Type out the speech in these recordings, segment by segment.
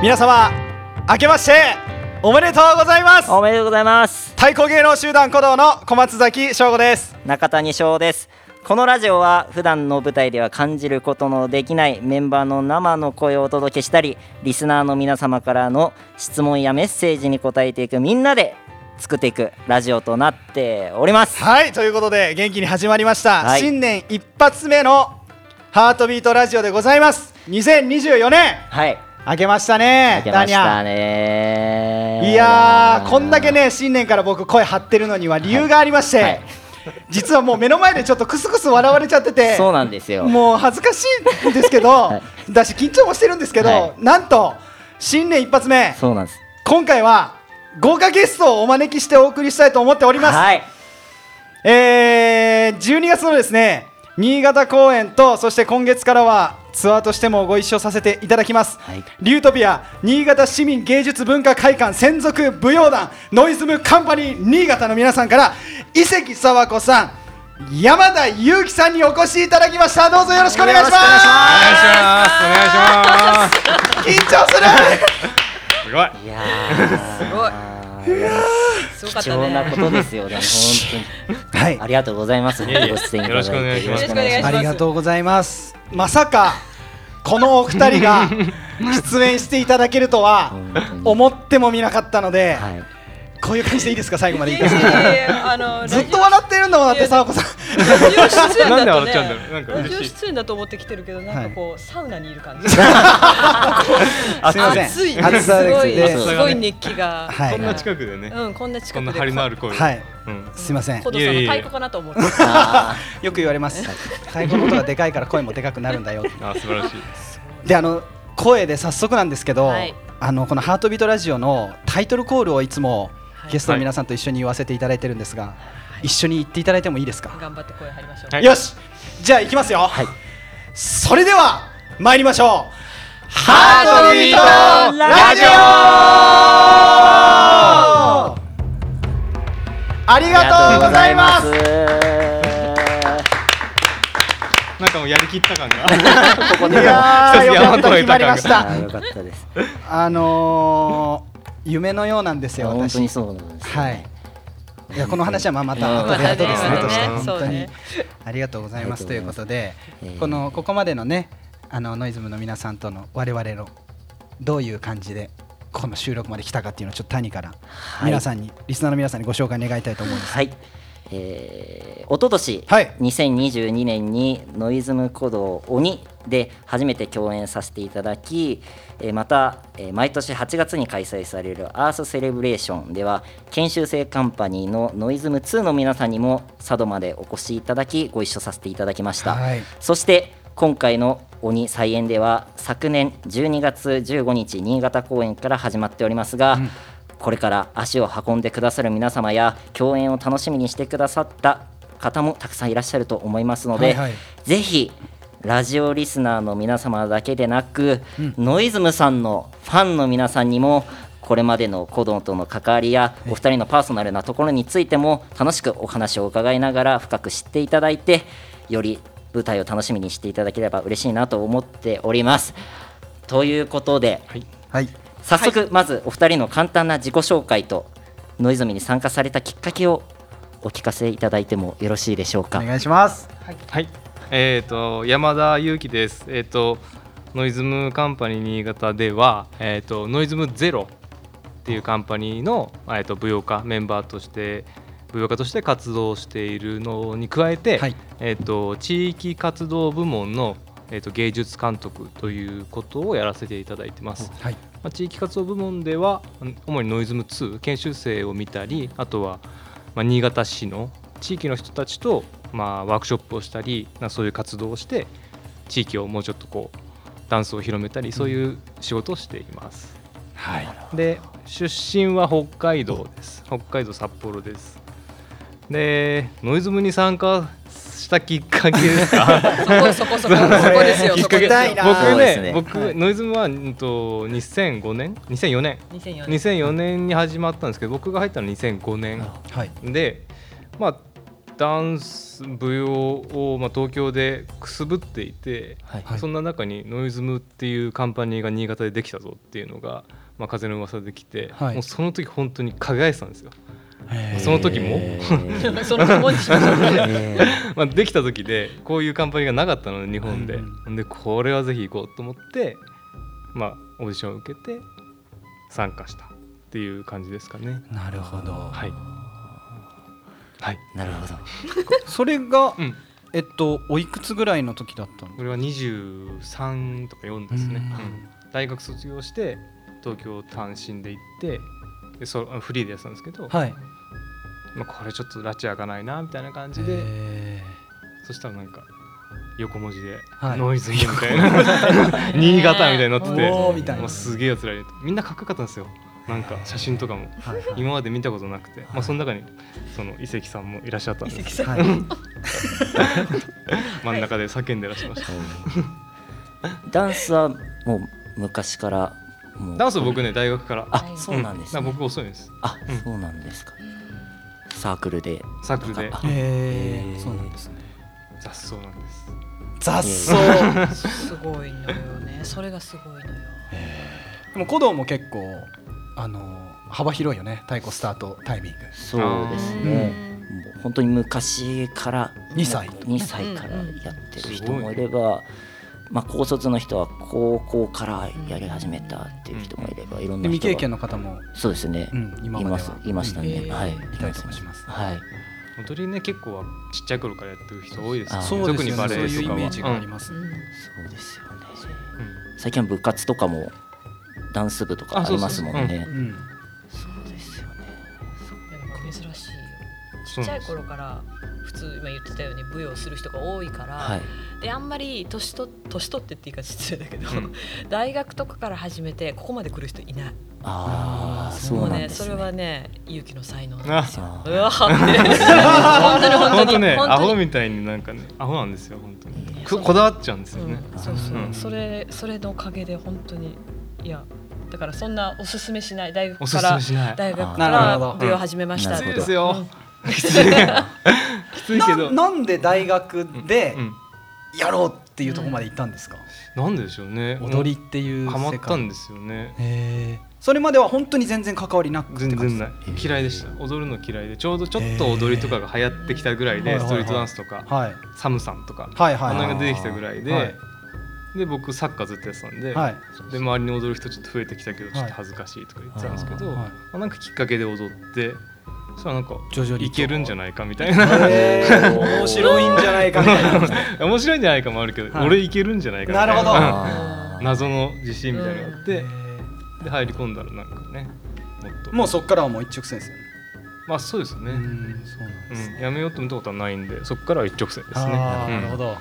皆様明けましておめでとうございます。おめでとうございます。太鼓芸能集団鼓動の小松崎翔吾です。中谷翔です。このラジオは普段の舞台では感じることのできないメンバーの生の声をお届けしたりリスナーの皆様からの質問やメッセージに答えていくみんなで作っていくラジオとなっております。はいということで元気に始まりました、はい。新年一発目のハートビートラジオでございます。2024年。はい明けましたね明けましたダねニャいやーこんだけね新年から僕声張ってるのには理由がありまして、はい。実はもう目の前でちょっとクスクス笑われちゃっててそうなんですよ。もう恥ずかしいんですけど、はい。だし緊張もしてるんですけど、はい。なんと新年一発目そうなんです。今回は豪華ゲストをお招きしてお送りしたいと思っております、はい。えー、12月のですね新潟公演とそして今月からはツアーとしてもご一緒させていただきます、はい。リュートピア新潟市民芸術文化会館専属舞踊団ノイズムカンパニー新潟の皆さんから伊関佐和子さん山田裕貴さんにお越しいただきました。どうぞよろしくお願いします。お願いします。お願いします。緊張する。すごいいやーすごい貴重なねことですよね。本当に。はい。ありがとうございます。ご出演いただいて。よろしくお願いします。あまりがとうございます。まさかこのお二人が 出演していただけるとは思ってもみなかったので、はい。こういう感じでいいですか？最後までいいですか？ずっと笑ってるんだもんだって佐和子さんラジオ出演だとね。なんで笑っちゃうんだろうなんか。ラジオ出演だと思ってきてるけどなんかこう、サウナにいる感じ。すいません。暑い。すごい。ですすごい熱気が、はいこんな近くでね。うんこんな近くで。こんな張りのある声はい。うん。すいません。コドさんの太鼓かなと思って。あよく言われます。太鼓の音がでかいから声もでかくなるんだよ。あ素晴らしい。であの声で早速なんですけど、はい。あのこの「ハートビートラジオ」のタイトルコールをいつもはい。ゲストの皆さんと一緒に言わせていただいてるんですが、一緒に言っていただいてもいいですか、頑張って声張りましょう、はい。よし。じゃあ行きますよ、はい。それでは参りましょう。ハートビートラジオ。ありーがとうございます。なんかもうやりきった感が。ここでいやー よかった決まりました。よかったです。あのー、夢のようなんですよ私本当にそうなんですよ。はいいやこの話はまあまたうん。後で後ですねまたねとして。本当に。ありがとうございます。ということでえー。このここまでのねあのノイズムの皆さんとの我々のどういう感じでこの収録まで来たかっていうのをちょっと谷からはい。皆さんにリスナーの皆さんにご紹介願いたいと思うんです。はいえー、おととし、はい。2022年にノイズム鼓動鬼で初めて共演させていただき、えーまた、えー毎年8月に開催されるアースセレブレーションでは研修生カンパニーのノイズム2の皆さんにも佐渡までお越しいただきご一緒させていただきました、はい。そして今回の鬼再演では昨年12月15日新潟公演から始まっておりますが、これから足を運んでくださる皆様や共演を楽しみにしてくださった方もたくさんいらっしゃると思いますので、はいはい。ぜひラジオリスナーの皆様だけでなく、ノイズムさんのファンの皆さんにもこれまでの鼓動との関わりやお二人のパーソナルなところについても楽しくお話を伺いながら深く知っていただいてより舞台を楽しみにしていただければ嬉しいなと思っております。ということで、はい早速まずお二人の簡単な自己紹介とノイズミに参加されたきっかけをお聞かせいただいてもよろしいでしょうか。お。願いします。はい。えっと山田裕貴です。えっとノイズムカンパニー新潟ではえっとノイズムゼロっていうカンパニーのえっと舞踊家メンバーとして舞踊家として活動しているのに加えて、はい。えっと地域活動部門の、えっと芸術監督ということをやらせていただいてます。はいまあ、地域活動部門ではうん主にノイズム2研修生を見たりあとは、まあ、新潟市の地域の人たちと、まあ、ワークショップをしたりまあそういう活動をして地域をもうちょっとこうダンスを広めたりそういう仕事をしています。はい。で出身は北海道です。北海道札幌です。でノイズムに参加したきっかけですか？そこそこそこそこですよ僕ねね。僕、はい。ノイズムは、うん、と2005年？2004年？2004年。2004年に始まったんですけど僕が入ったのは2005年。はい。でまあダンス舞踊を、まあ、東京でくすぶっていて、はい。はい。そんな中にノイズムっていうカンパニーが新潟でできたぞっていうのが、まあ、風の噂できて、はい。もうその時本当に輝いてたんですよ。その時も？まあ、できた時でこういうカンパニーがなかったので日本で、うでこれはぜひ行こうと思って、まあ、オーディションを受けて参加したっていう感じですかね。なるほど、はい、はい。ーなるほど。それが、うん、えっとおいくつぐらいの時だったの？これは23とか4ですね、うん。うん。大学卒業して東京単身で行ってでそフリーでやってたんですけど、はいまあ、これちょっと拉致開かないなみたいな感じでへそしたらなんか横文字ではい。ノイズみたいな。新潟みたいになっててもうすげえやつらいるみんなかっこよかったんですよ。なんか写真とかも。ーはい。今まで見たことなくて、まあ、その中にその伊関さんもいらっしゃったんです。はい 真ん中で叫んでらっしゃいました。ダンスはもう昔からダンス僕ね大学から。あそうなんですね。僕遅いんです。あうん。そうなんですかサークルで。サークルで？あへえそうなんですね。雑草なんです。雑草。すごいのよね。それがすごいのよ。でも古道も結構あの幅広いよね。太鼓スタートタイミング。そうですね。もう本当に昔から2歳2歳からやってる人もいれば、まあ、高卒の人は高校からやり始めたっていう人もいればいろんな人が。で未経験の方も、そうですね、うん、今いまでは。ます。いましたね、うんはい。えいたりとかします。はい。踊りね結構はちっちゃい頃からやってる人多いですよあそうですよね。特にバレエとかは。そういうイメージがありうん。ます、そうですよね。うん最近は部活とかもダンス部とかありますもんね。うん。そうですよね。珍しい。よちっちゃい頃から普通今言ってたように舞踊する人が多いから、はい。であんまり年と年取ってって言い方失礼だけど、うん。大学とかから始めてここまで来る人いない。ああーそうね。ねそれはね勇気の才能なんあですよ。あうわー って本当に本当に。ねアホみたいになんかねアホなんですよ本当に。そう。ここだわっちゃうんですよね、うん、そうそう、うん。それそれのおかげで本当にいやだからそんなおすすめしない。大学からすめしない。大学かなるらほど。舞踊始めましたなるほどきついですよ、きついけど。な なんで大学でうんやろうっていうところまで行ったんですか、なんででしょうね。踊りっていう世ハ界マったんですよね。それまでは本当に全然関わりなく全然ない。嫌いでした。踊るの嫌いで。ちょうどちょっと踊りとかが流行ってきたぐらいでストリートダンスとかはい。サムさんとかはいはいあの辺が出てきたぐらいで、はい。で僕サッカーずっとやってたんで,、はい。で周りに踊る人ちょっと増えてきたけどちょっと恥ずかしいとか言ってたんですけど、はい。まあ、なんかきっかけで踊ってそなんか徐々にいけるんじゃないかみたいな。面白いんじゃないかみたいな。面白いんじゃないかもあるけど、はい。俺いけるんじゃないかみたいな。なるほど。謎の自信みたいなのがあって、へで入り込んだらなんかねもっと。ーもうそっからはもう一直線ですよね。まあそうですね、うんそうなんですうん、やめようと思ったことはないんでそこからは一直線ですね。なるほど。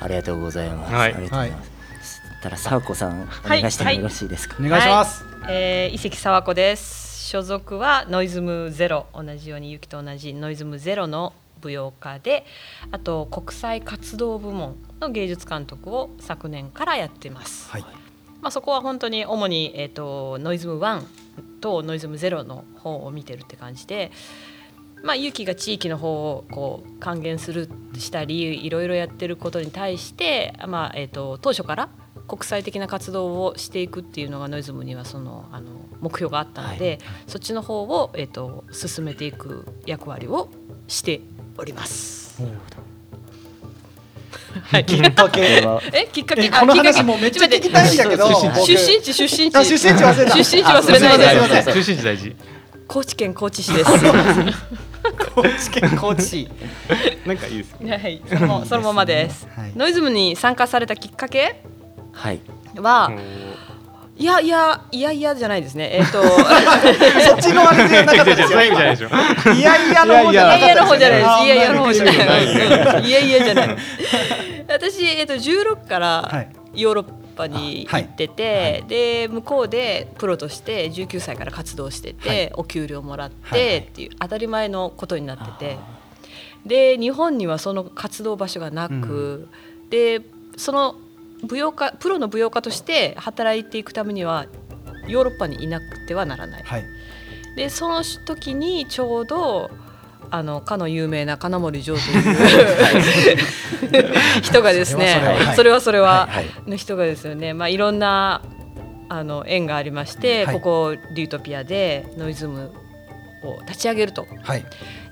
ありがとうございます、はい。ありがとうございます、たらさあこさんお願いしてもよろしいですか、お願いします。えー、伊関沢子です所属はノイズムゼロ同じようにゆきと同じノイズムゼロの舞踊家であと国際活動部門の芸術監督を昨年からやってます、はい。まあ、そこは本当に主に、えー、とノイズム1とノイズムゼロの方を見てるって感じで、まあ、ゆきが地域の方をこう還元するしたりいろいろやってることに対して、まあえー、と当初から国際的な活動をしていくっていうのがノイズムにはそのあの目標があったので、そっちの方を、えー、と進めていく役割をしております。はい、きっかけ えきっかけえこのあきっかけ話もめっちゃ聞きたいんだけど。出身地出身地あ出身地忘れた。出身地忘れないで中心地大事。高知県高知市です。高知県高知。市なんかいいですねはい。そのそのままです、はい。ノイズムに参加されたきっかけ？はい。は、いやいやいやいやじゃないですね。えっ、と そっちのあれじゃなかったですよ。いやいやの方じゃなかったいやいやの方じゃないです。あいやいやの方じゃない。いやいやじゃない。私えっと16かはらい。ヨーロッパに行ってて、で向こうでプロとして19歳から活動してて、はい。お給料もらっはいはい。てっていう当たり前のことになってて、で日本にはその活動場所がなく、でその舞踊家プロの舞踊家として働いていくためにはヨーロッパにいなくてはならない。はい。でその時にちょうどあのかの有名な金森城という人がですねそれはそれはの人がですよね、まあ、いろんなあの縁がありまして、はい。ここリュートピアでノイズムを立ち上げると。はい。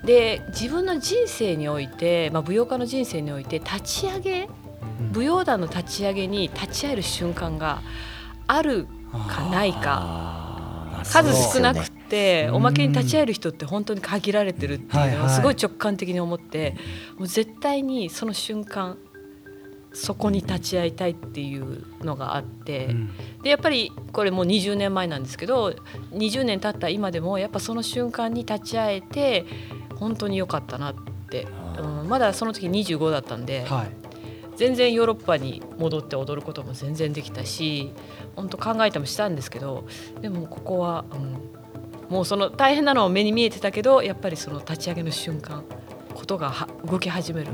で自分の人生において、まあ、舞踊家の人生において立ち上げ舞踊団の立ち上げに立ち会える瞬間があるかないか。数少なくておまけに立ち会える人って本当に限られてるっていうのをはすごい直感的に思ってもう絶対にその瞬間そこに立ち会いたいっていうのがあって。うん。でやっぱりこれもう20年前なんですけど20年経った今でもやっぱその瞬間に立ち会えて本当に良かったなって、うん、まだその時25だったんで、はい全然ヨーロッパに戻って踊ることも全然できたし本当考えてもしたんですけどでもここは、うん、もうその大変なのは目に見えてたけどやっぱりその立ち上げの瞬間ことがは動き始める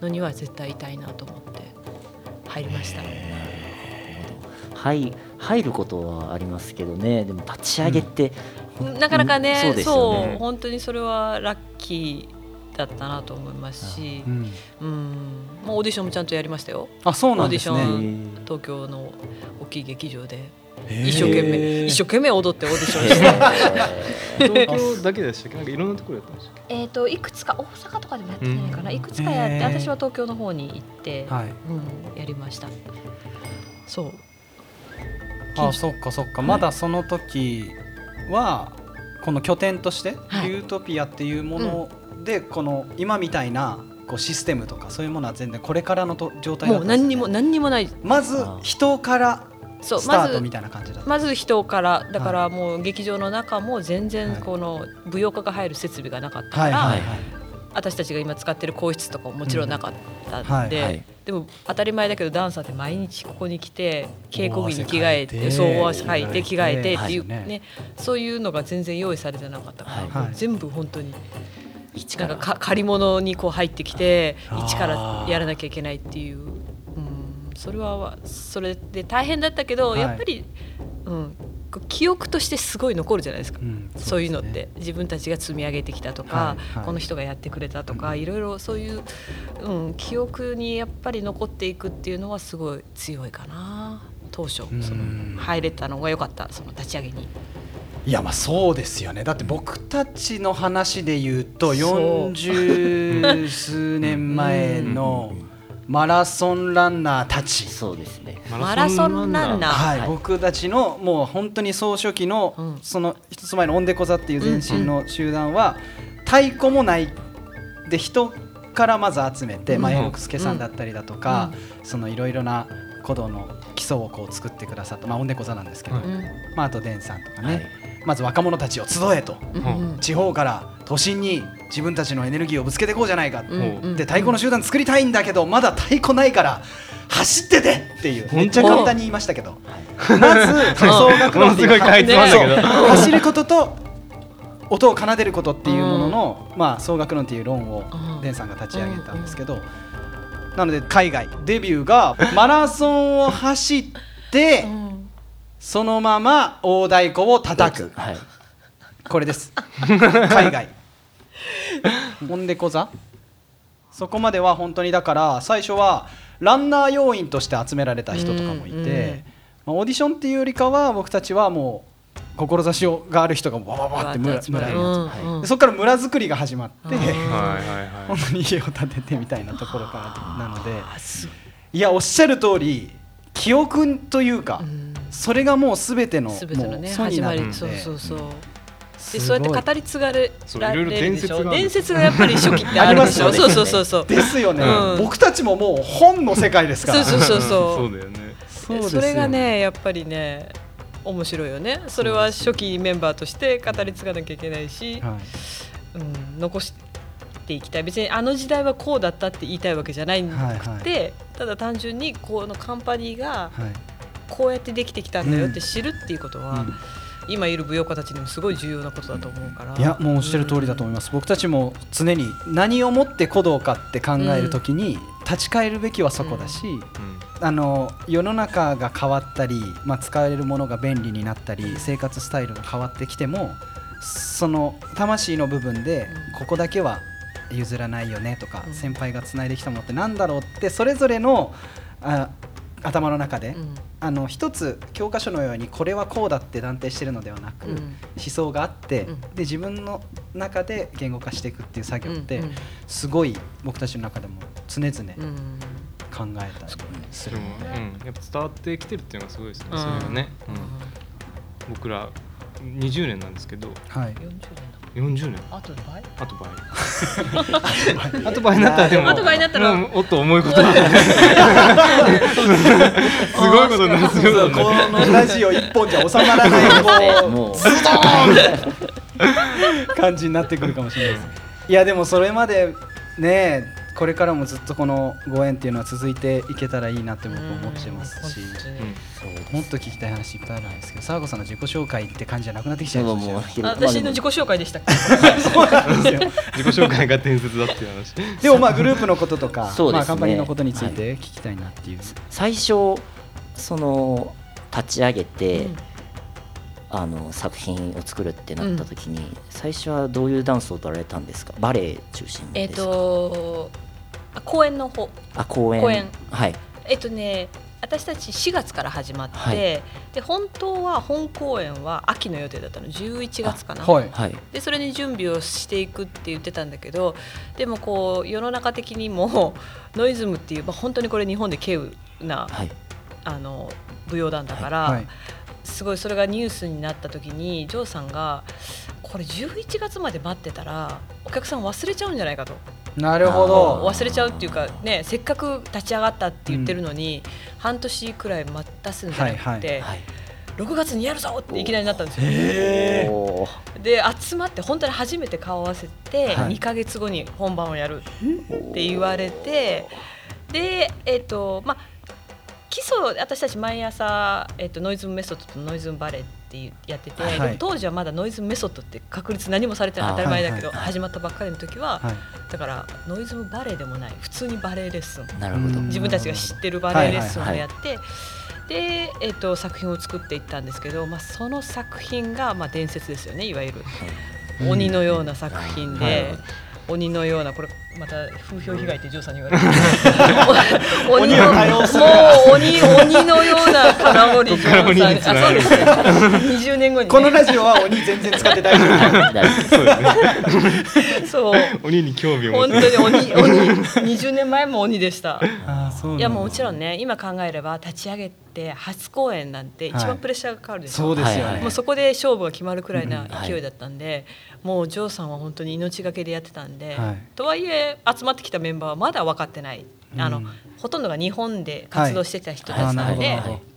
のには絶対いたいなと思って入りました。はい入ることはありますけどね。でも立ち上げって、なかなかね、そううん。そですよね。本当にそれはラッキーだったなと思いますしう、ん。うん、もうオーディションもちゃんとやりましたよ。あそうなんですオーディショねン東京の大きい劇場で。一生懸命一生懸命踊ってオーディションして。東京だけでしたっけ？なんかいろんなところやったんでしたっけ？えっといくつか大阪とかでもやってないかな、うん。いくつかやって、私は東京の方に行って、はい。うん、やりました。そう。あそっかそっか。まだその時はこの拠点としてはい。ユートピアっていうものでこの今みたいなこうシステムとかそういうものは全然これからのと状態だもったです何にも何にもない。まず人からそうスタまずートみたいな感じだった。まず人からだからもう劇場の中も全然この舞踊家が入る設備がなかったから、はいはい私たちが今使ってる更衣室とかももちろんなかったんで、うんはいでも当たり前だけどダンサーって毎日ここに来て稽古着に着替えてそうかいて汗かいて着替えてっていうはい。ねそういうのが全然用意されてなかったから、はい。もう全部本当に一からかか借り物にこう入ってきて一からやらなきゃいけないっていう、うん、それはそれで大変だったけど、はい。やっぱり、うん、記憶としてすごい残るじゃないですか。うんそういうのって。自分たちが積み上げてきたとか、はいはい。この人がやってくれたとか、いろいろそういう、うん、記憶にやっぱり残っていくっていうのはすごい強いかな。当初うん。その入れたのが良かった。その立ち上げに。いやまあそうですよね。だって僕たちの話で言うとそう。40数年前のマラソンランナーたち。そうですね。マラソンランナー。はい、はい。僕たちのもう本当に総書記の、うん。その一つ前のオンデコザっていう前身の集団は、太鼓もないで人からまず集めて、うん。まあ、猿之助さんだったりだとか、そのいろいろな鼓動の基礎をこう作ってくださった、まあ、オンデコザなんですけど、まあ、あとデンさんとかね、はいまず若者たちを集えと。うん。地方から都心に自分たちのエネルギーをぶつけていこうじゃないか、うん。うん。で太鼓の集団作りたいんだけどまだ太鼓ないから走っててっていう。当めっちゃ簡単に言いましたけど。まず総楽論っていうものすごい書いてましたけど。そう。走ることと音を奏でることっていうものの、まあ、総楽論っていう論をうん。デンさんが立ち上げたんですけど、なので海外。デビューがマラソンを走ってうんそのまま大太鼓を叩く。はい。これです。海外。モンデコザそこまでは本当にだから最初はランナー要員として集められた人とかもいて、まあ、オーディションっていうよりかは僕たちはもう志をがある人がバババって村わーって集まる。村にそこから村づくりが始まって、うんはいはい本は当に家を建ててみたいなところからなので。いやおっしゃる通り記憶というか、うんそれがもう全ての全てのね始まりそうそうそう。でそうやって語り継がれられる。でしょ伝説がある伝説がやっぱり初期ってあるでしょありますよね。そうそうそうそう。ですよね、うん。僕たちももう本の世界ですから。そうそうそういそう。そうだよね。そうですよ。それがねやっぱりね面白いよね。それは初期メンバーとして語り継がなきゃいけないし、はい。うん、残していきたい。別にあの時代はこうだったって言いたいわけじゃないくて、はいはい。ただ単純にこのカンパニーがはいこうやってできてきたんだよって知るっていうことは、うん。今いる舞踊家たちにもすごい重要なことだと思うから。いやもうおっしゃる通りだと思います、僕たちも常に何をもって鼓動かって考えるときに立ち返るべきはそこだし、うん。あの世の中が変わったり、まあ、使えるものが便利になったり生活スタイルが変わってきてもその魂の部分でここだけは譲らないよねとか、うん。先輩がつないできたものってなんだろうってそれぞれのあ頭の中で、うん。あの一つ教科書のようにこれはこうだって断定してるのではなく、うん。思想があって、うん。で自分の中で言語化していくっていう作業って、うんうんすごい僕たちの中でも常々うん。考えたりするで。も、うん、やっぱ伝わってきてるっていうのがすごいですね、うん。それがね、うん、僕ら20年なんですけどはい。40年。だ40年。あと倍あと倍あと倍になったらでもあと倍になったら。おっと重いこと すごいことになる。このラジオ一本じゃ収まらない。こうもうズド感じになってくるかもしれないです。いやでもそれまでねこれからもずっとこのご縁っていうのは続いていけたらいいなって僕思ってますし。うん。もっと聞きたい話いっぱいあるんですけど沢子さんの自己紹介って感じじゃなくなってきちゃいました。私の自己紹介でしたっけ？そうなんですよ。自己紹介が伝説だっていう話でもまあグループのこととか、まあカンパニーのことについて聞きたいなっていう、最初その立ち上げて、うん。あの作品を作るってなった時に、最初はどういうダンスを取られたんですか？バレエ中心えっですか、とあ公演の方。あ公演公演はい。えっとね私たち4月から始まって、はい。で本当は本公演は秋の予定だったの。11月かな、はい。はい。でそれに準備をしていくって言ってたんだけどでもこう世の中的にも ノイズムっていう、まあ、本当にこれ日本で稀有なはい。あの舞踊団だから、はい。すごいそれがニュースになった時にジョーさんがこれ11月まで待ってたらお客さん忘れちゃうんじゃないかとなるほど。忘れちゃうっていうかねせっかく立ち上がったって言ってるのに、半年くらい待たすんじゃなくて、はいはい。6月にやるぞっていきなりなったんですよ。で集まって本当に初めて顔を合わせてはい。2か月後に本番をやるって言われてでえっ、とまあ基礎私たち毎朝、えっとノイズムメソッドとノイズムバレーっていうやってて、はい当時はまだノイズムメソッドって確立何もされてないあ当たり前だけど、はい。はいはい始まったばっかりの時は、はい。だからノイズムバレーでもない。普通にバレエレッスン。なるほど。うん。自分たちが知ってるバレエレッスンをやって、で、えっと作品を作っていったんですけど、まあ、その作品が、まあ、伝説ですよねいわゆる。鬼のような作品で、はい。鬼のようなこれまた風評被害ってジョーさんに言われて。鬼鬼のもう鬼鬼のような金森ジョーさんあそうです。ね20年後に、ね、このラジオは鬼全然使って大丈夫。そう。鬼に興味を持本って。当に鬼。鬼。20年前も鬼でした。あーそういやもうもちろんね今考えれば立ち上げて初公演なんて一はい。番プレッシャーがかかるでしょ、そうですよね、はい。はいもうそこで勝負が決まるくらいな勢いだったんで、もうジョーさんは本当に命がけでやってたんで、はい。とはいえ集まってきたメンバーはまだ分かってない、あのうんほとんどが日本で活動してた人たちなので、なるほど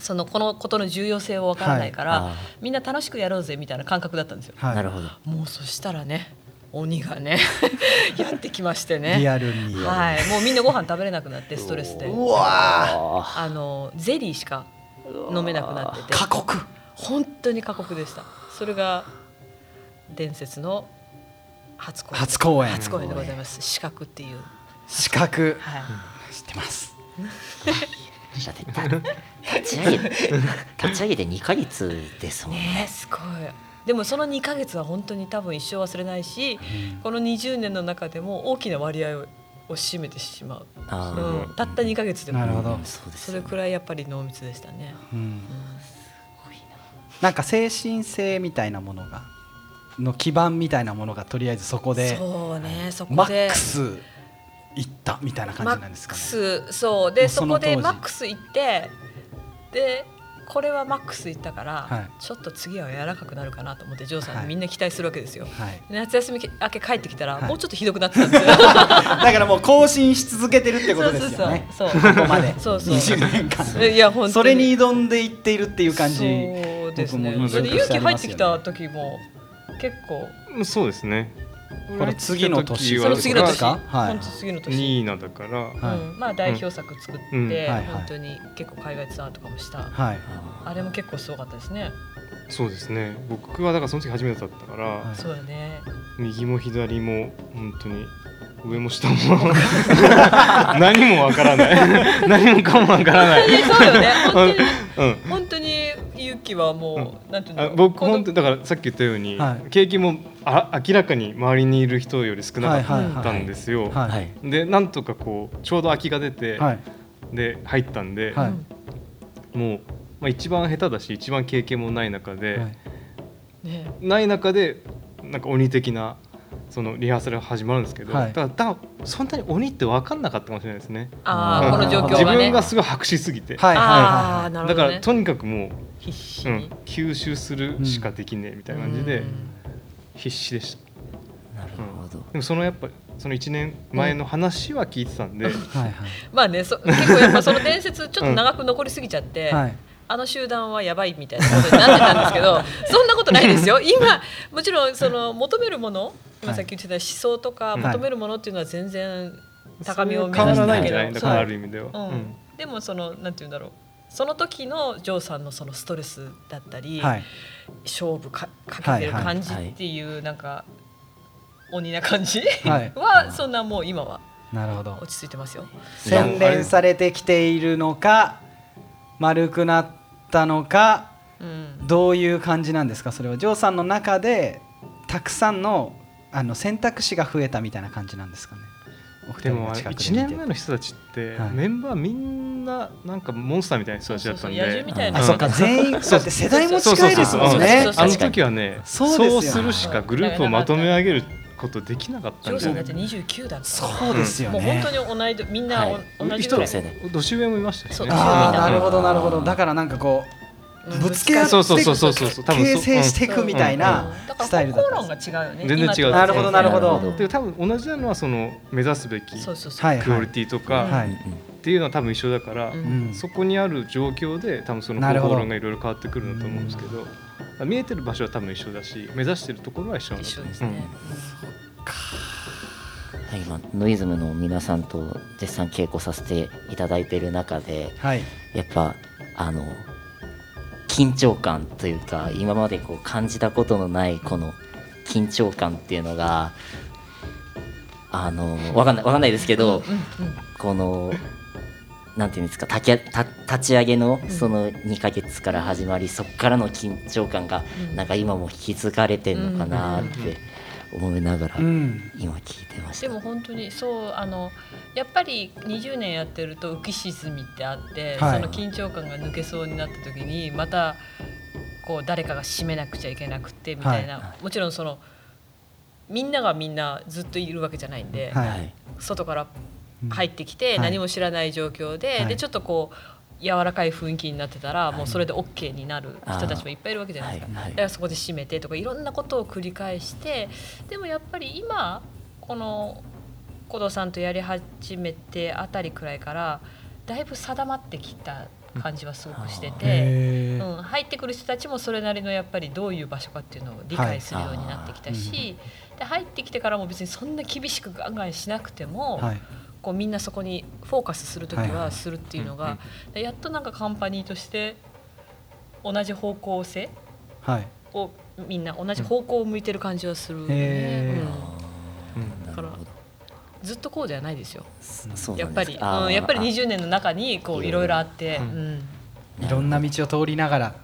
そのこのことの重要性を分からないから、はい。みんな楽しくやろうぜみたいな感覚だったんですよ。はい。なるほど。もうそしたらね鬼がね やってきましてね。リアルにはい、もうみんなご飯食べれなくなってストレスで。うわああのゼリーしか飲めなくなってて。ー過酷。本当に過酷でした。それが伝説の初公演。初公演。初公演でございます。資格っていう、資格はい、知ってます。立ち上げ立ち上げて2ヶ月ですもんね。すごい。でもその2ヶ月は本当に多分一生忘れないしこの20年の中でも大きな割合をを占めてしまう、うん、たった2ヶ月でも。なるほど。うんそうですそれくらいやっぱり濃密でしたね、うん。なんか精神性みたいなものがの基盤みたいなものがとりあえずそこでそうねそこで。マックスいったみたいな感じなんですかね。クスそう。でそこでマックス行ってでこれはマックス行ったから、はい。ちょっと次は柔らかくなるかなと思ってジョーさんみんな期待するわけですよ、はい。夏休み明け帰ってきたら、はい。もうちょっとひどくなってたんですよ。だからもう更新し続けてるってことですよね。そうそうそう。ここまで。そうそう20年間。いや本当に。それに挑んでいっているっていう感じ。そうですね。それで勇気入ってきた時も結構。うんそうですね。これ次の年？その次の年、か？はい。本当次の年。2位なんだから。はい。うん、まあ代表作作って、うん。はいはい。本当に結構海外ツアーとかもした、はい。あれも結構すごかったですね、そうですね。僕はだからその時初めてだったから、はい。そうだね。右も左も本当に上も下も 何もわからない。何もかもわからない。そうよね。本当に。うん。本当にゆきはもう、なんていうあの僕本当にだからさっき言ったように、はい。経験もあ明らかに周りにいる人より少なはいかったんですよ。はい。はい。でなんとかこうちょうど空きが出て、はい。で入ったんで、はい。もう、まあ、一番下手だし一番経験もない中で、はい。ね。ない中でなんか鬼的なそのリハーサルが始まるんですけど、はい。だからそんなに鬼って分かんなかったかもしれないですね。うんああこの状況がね。自分がすごい白紙すぎて、はいあはあなるほど、ね、だからとにかくもう、必死に、うん、吸収するしかできねえみたいな感じでうん。必死でした。なるほど。でもそのやっぱその1年前の話は聞いてたんで、いはいはい。まあねそ 結構やっぱその伝説ちょっと長く残りすぎちゃって、はい。あの集団はやばいみたいなことになってたんですけどそんなことないですよ。今もちろんその求めるもの今さっき言ってた思想とかはい。求めるものっていうのは全然高みを目指してないけど。ある意味では。う。ん。うん。でもそのなんて言うんだろう。その時のジョーさんのそのストレスだったり、はい。勝負かかけてる感じっていうなんか鬼な感じ？はい。はそんなもう今はなるほど。落ち着いてますよ。洗練されてきているのか丸くなったのかうん、どういう感じなんですか？それは。ジョーさんの中でたくさんのあの選択肢が増えたみたいな感じなんですかね。でも人が近く1で見て年前の人たちって、はい。メンバーみんななんかモンスターみたいな人たちだったんで。あそっか全員だそうって世代も近いですもんね。あの時はねそそうするしかグループをまとめ上げることできなかったんでジョーさんだって29だったそうですよもうね本当に同い年みんな同じ人ぐらい。年上もいましたね。な。るほどなるほうんど。だからなんかこううんぶつけ合ってそうそうそうそうそう。形成していくみたいなスタイルだった。方んです論が違うよね。全然違う。なるほどなるほど。で多分同じなのはその目指すべきそうそうそう、はいクオリティとかはい。っていうのは多分一緒だから、うん。うんそこにある状況で多分その方法論がいろいろ変わってくるんだと思うんですけど、見えてる場所は多分一緒だし目指してるところは一緒なんだ一と思う。緒ですね、はい。今ノイズムの皆さんと絶賛稽古させていただいている中ではい。やっぱあの緊張感というか今までこう感じたことのないこの緊張感っていうのがあのわかんないわかんないですけど、このなんていうんですか立ち上げのその2ヶ月から始まり、そこからの緊張感がうん。なんか今も引き継がれてるのかなって思いながらうん。今聞いてました。でも本当にそうあのやっぱり20年やってると浮き沈みってあって、はい。その緊張感が抜けそうになった時にまたこう誰かが締めなくちゃいけなくてみたいな、もちろんそのみんながみんなずっといるわけじゃないんで、はい。はい外から入ってきてはい。何も知らない状況で、はい。でちょっとこう柔らかい雰囲気になってたら、もうそれで OK になる人たちもいっぱいいるわけじゃないですか。はい。はい。だからそこで締めてとかいろんなことを繰り返してでもやっぱり今この古藤さんとやり始めてあたりくらいからだいぶ定まってきた感じはすごくしてて、うん、入ってくる人たちもそれなりのやっぱりどういう場所かっていうのを理解するようになってきたし、で入ってきてからも別にそんな厳しくガンガンしなくても、はいこうみんなそこにフォーカスする時はするっていうのが、でやっとなんかカンパニーとして同じ方向性はい。をみんな同じ方向を向いてる感じはするよね、うん。だからずっとこうじゃないですよ。やっぱり、うん、やっぱり20年の中にこういろいろ。あって、ううん。んいろんな道を通りながら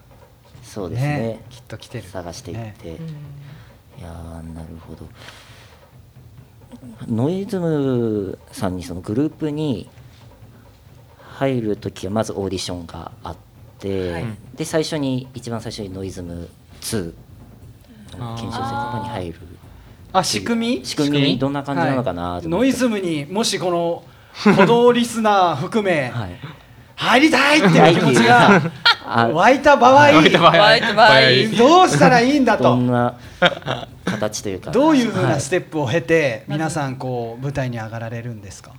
そうですね。ねきっと来てる。探していって、うんいやーなるほどノイズムさんにそのグループに入る時はまずオーディションがあって、はい。で最初に一番最初にノイズム2の研修生とかに入るあ仕組み？仕組み？どんな感じなのかなと思って。ノイズムにもしこの鼓動リスナー含めはい入りたいっていう気持ちがあ湧いた場合。どうしたらいいんだと。どんな形というか。どういうふうはなステップを経て皆さんこう舞台に上がられるんですか？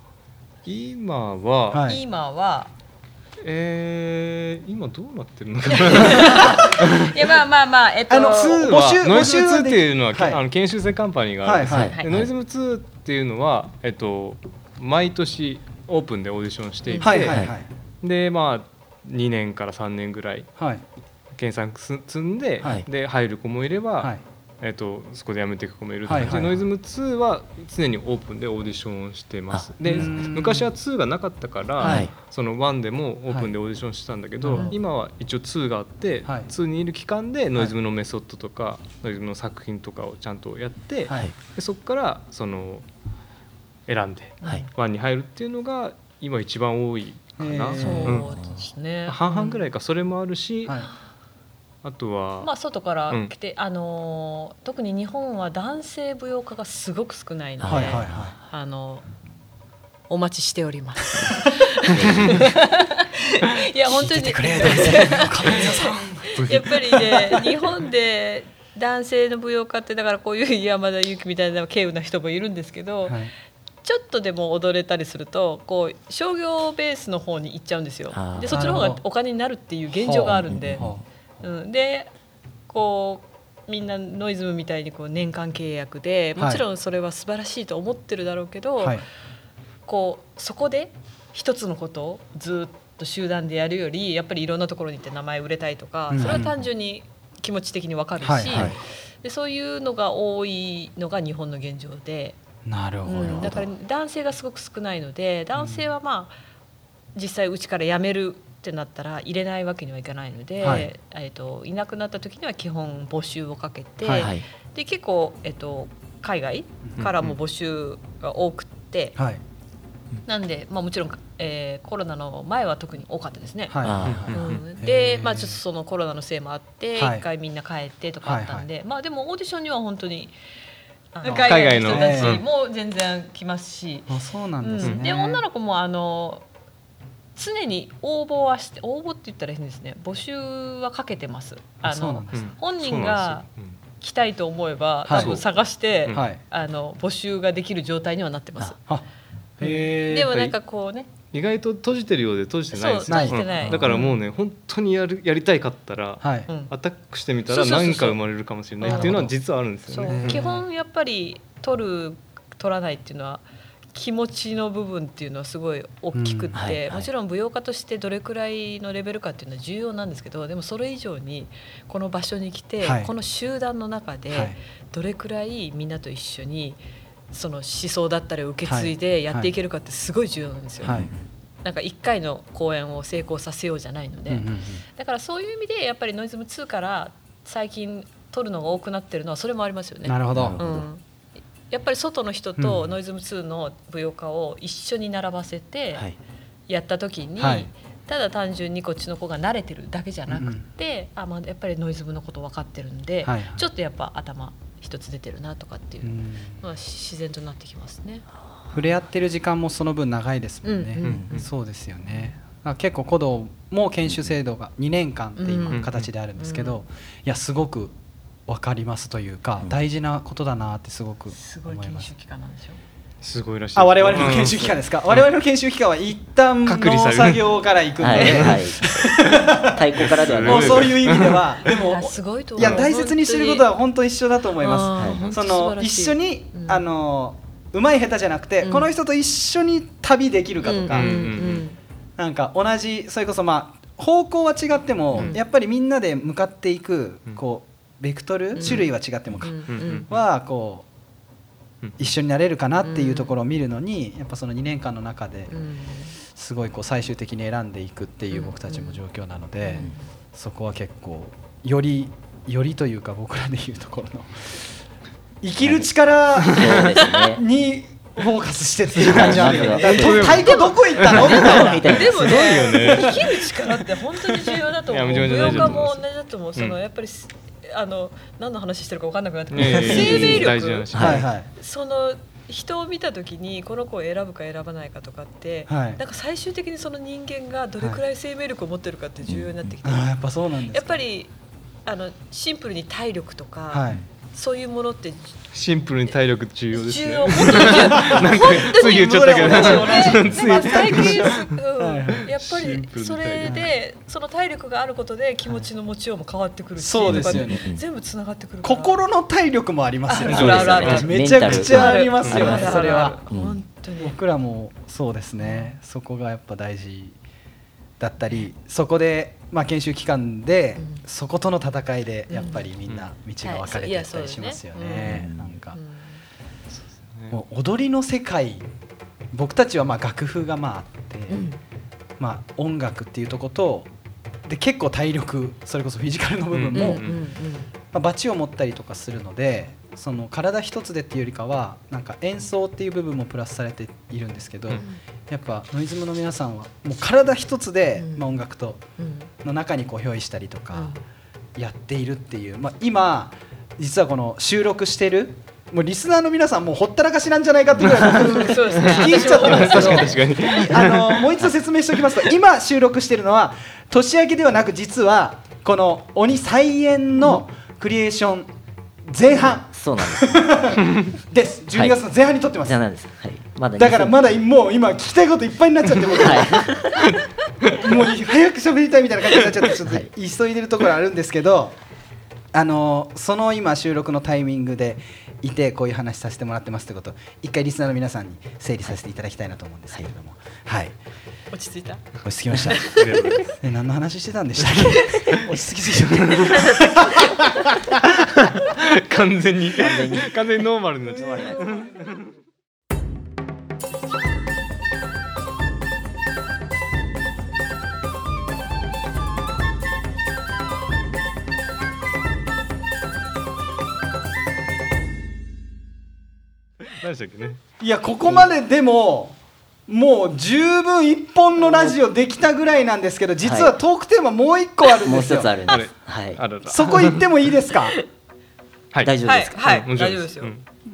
今は、はい。今は。えー、今どうなってるのかな？いやまあまあまあえっと。あの2募集はノイズム2募集はでっていうのは、はいあの研修生カンパニーがあるんですよ。はいはい。でノイズム2っていうのは、えっと、毎年オープンでオーディションしていて、はいはいはいでまあ2年から3年ぐらいはい。検索す積んで、はい。で入る子もいれば、はい。えっとそこで辞めていく子もいるってはいはいノイズム2は常にオープンでオーディションをしてます。でうん。昔は2がなかったから、はい。その1でもオープンでオーディションしてたんだけど、はい今は一応2があって、はい。2にいる期間でノイズムのメソッドとか、ノイズムの作品とかをちゃんとやって、はい。でそこからその選んではい。1に入るっていうのが今一番多いかな、そううん。ですね。半々ぐらい。いか。それもあるし、はい。あとは、まあ外から来て、あのー特に日本は男性舞踊家がすごく少ないので、はいはいはあのお待ちしております。いや本当に。やっぱりね日本で男性の舞踊家ってだからこういう山田裕貴みたいな稀有な人もいるんですけど、はいちょっとでも踊れたりするとこう商業ベースの方に行っちゃうんですよ。でそっちの方がお金になるっていう現状があるんで、はうん、でこうみんなノイズムみたいにこう年間契約ではい。もちろんそれは素晴らしいと思ってるだろうけど、あはい。こうそこで一つのことをずっと集団でやるよりやっぱりいろんなところに行って名前売れたいとか、うん。それは単純に気持ち的にわかるし、はいはい。でそういうのが多いのが日本の現状で、なるほど、うん、だから男性がすごく少ないので男性はまあ実際うちから辞めるってなったら入れないわけにはいかないので、はい。えっといなくなった時には基本募集をかけて、はいはい。で結構、えっと海外からも募集が多くって、はい。なんで、まあ、もちろん、えーコロナの前は特に多かったですね。はい。うん、で、まあ、ちょっとそのコロナのせいもあって、はい。一回みんな帰ってとかあったんで、まあでもオーディションには本当に海外の。人たちうんも全然来ますし、あそうなうんですね、ん。で女の子もあの常に応募はして応募って言ったら変ですね。募集はかけてます。あの本人が来たいと思えばはい。多分探して、うんはい。あの募集ができる状態にはなってます。あへえでもなんかこうね意外と閉じてるようで閉じてないんですよ。そう閉じてない。うん。だからもうね本当にやるやりたいかったら、はい、うん。アタックしてみたら何か生まれるかもしれないっていうのは実はあるんですよね。基本やっぱり取る取らないっていうのは気持ちの部分っていうのはすごい大きくって、うん。はい。はい。もちろん舞踊家としてどれくらいのレベルかっていうのは重要なんですけどでもそれ以上にこの場所に来て、はい。この集団の中ではい。どれくらいみんなと一緒にその思想だったりを受け継いでやっていけるかってすごい重要なんですよ。はい。なんか1回の公演を成功させようじゃないので、うんうんうん。だからそういう意味でやっぱりノイズム2から最近撮るのが多くなってるのはそれもありますよね。なるほど、うん、やっぱり外の人うん。とノイズム2の舞踊家を一緒に並ばせてはい。やった時に、はい。ただ単純にこっちの子が慣れてるだけじゃなくて、あまあ、やっぱりノイズムのこと分かってるんで、はいちょっとやっぱ頭一つ出てるなとかっていうう、ん。まあ、自然となってきますね。触れ合ってる時間もその分長いですもんね、うんうんうん。そうですよね。あ結構古道も研修制度が2年間ってうん今形であるんですけど、いやすごく分かりますというか、うん。大事なことだなってすごくすごい思います。研修期間なんでしょう。すごいらしい。ですあ我々の研修期間ですか、我々の研修期間は一旦の作業から行くんで、はいはい。太鼓からではない。もうそういう意味では。でもいやすごいと思いうや大切にしてることは本当一緒だと思います。その一緒に、うん。あのうまい下手じゃなくて、うん。この人と一緒に旅できるかとか、うんうんうん。なんか同じそれこそまあ方向は違っても、うん。やっぱりみんなで向かっていく、うん。こうベクトル、うん。種類は違ってもか、うんうんはこううん一緒になれるかなっていうところを見るのに、やっぱその2年間の中でうん。すごいこう最終的に選んでいくっていううん。僕たちも状況なので、うん。そこは結構よりよりというか僕らでいうところの 生きる力にフォーカスしてっていう感じあるよね。まずは太鼓どこ行ったの？みたいな。でもねね。生きる力って本当に重要だと思う。いや舞踊めちゃめちゃ大事だと思います。家も同じだと思う。そのうん。やっぱりすあの何の話してるか分かんなくなってくる。生命力はいはい。その人を見た時にこの子を選ぶか選ばないかとかって、はいなんか最終的にその人間がどれくらい生命力を持ってるかって重要になってきて、あーやっぱそうなんですか。やっぱりあのシンプルに体力とか、はい。そういうものってシンプルに体力重要ですね。重要、本当に重要。なんか つい言っちゃったね最近、はいうん、やっぱりそれでその体力があることで気持ちの持ちようも変わってくるし、そうですよね。全部つながってくる心の体力もありますよね。めちゃくちゃありますよ。ね。それは。うん。本当に。僕らもそうですね。そこがやっぱ大事だったり、そこでまあ、研修期間で、うん。そことの戦いでやっぱりみんな道が分かれていはい。ったりしますよね。なんか。踊りの世界僕たちはまあ楽譜がまああって、うん。まあ、音楽っていうとことで結構体力それこそフィジカルの部分も、うん。まあ、バチを持ったりとかするのでその体一つでっていうよりかはなんか演奏っていう部分もプラスされているんですけど、うん。やっぱノイズムの皆さんはもう体一つで、うん。まあ、音楽とうんの中にこう憑依したりとかやっているっていう、まあ、今実はこの収録してるもうリスナーの皆さんもうほったらかしなんじゃないかっていうぐらい僕 そうですね。聞き入っちゃってるんですけどあのもう一度説明しておきますと今収録しているのは年明けではなく実はこの鬼再演のクリエーション前半。そうなんです。です。12月の前半に撮ってます、じゃないです。はい。まだだからまだもう今聞きたいこといっぱいになっちゃって僕。はい。もう早く喋りたいみたいな感じになっちゃってちょっとはい急いでるところあるんですけど、あのその今収録のタイミングでいてこういう話させてもらってますってことを一回リスナーの皆さんに整理させていただきたいなと思うんですけれども。はい、落ち着いた？落ち着きました。え何の話してたんでしたっけ？落ち着きすぎちゃった完全に。完全にノーマルになっちゃった何でしたっけね。いやここまででももう十分一本のラジオできたぐらいなんですけど実はトークテーマもう一個あるんもうですよ。一つあるんです。はい。あららそこ行ってもいいですか？はい。はい大丈夫ですか？はいもちろん大丈夫ですよ。う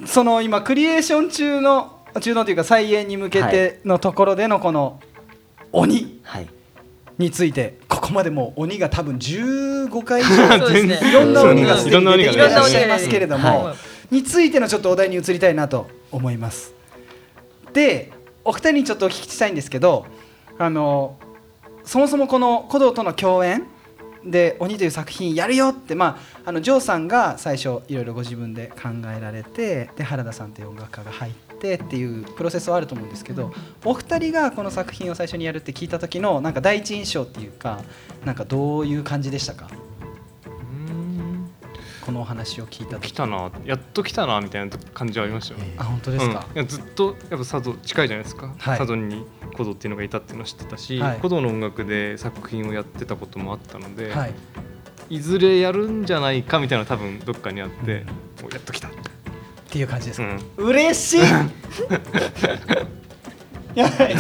ん。その今クリエーション中の中のというか再演に向けてのところでのこの鬼はい。についてここまでもう鬼が多分15回以そうですね上 いろんな鬼がすでに出ていいろんな鬼がねらっしゃいますけれども、はについてのちょっとお題に移りたいなと思います。でお二人にちょっとお聞きしたいんですけどあのそもそもこの古道との共演で「鬼」という作品やるよって、まあ、あのジョーさんが最初いろいろご自分で考えられてで原田さんという音楽家が入ってっていうプロセスはあると思うんですけど、お二人がこの作品を最初にやるって聞いた時のなんか第一印象っていうかなんかどういう感じでしたか？このお話を聞いた時。来たなやっと来たなみたいな感じはありましたよあ本当ですか、うん。ずっとやっぱ佐渡近いじゃないですか、はい。佐渡に古道っていうのがいたっていうのを知ってたし、はい。古道の音楽で作品をやってたこともあったので、はい。い、ずれやるんじゃないかみたいなの多分どっかにあって、もうやっと来た、っていう感じですか、うん、嬉しい やばい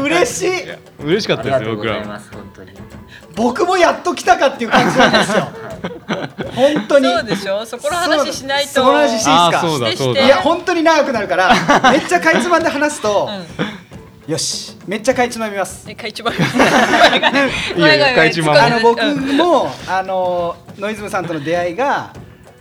嬉しい。嬉しかっあたですよ僕りがとうございらます本当に。僕もやっと来たかっていう感じなんですよ。本当に。そうでしょ？そこの話しないと。その話していいですか？あーそうだしてそうだ。いや本当に長くなるからめっちゃかいつまんで話すと、うん。よしめっちゃかいつまみます。えかいちまみあの僕うんもあのノイズムさんとの出会いが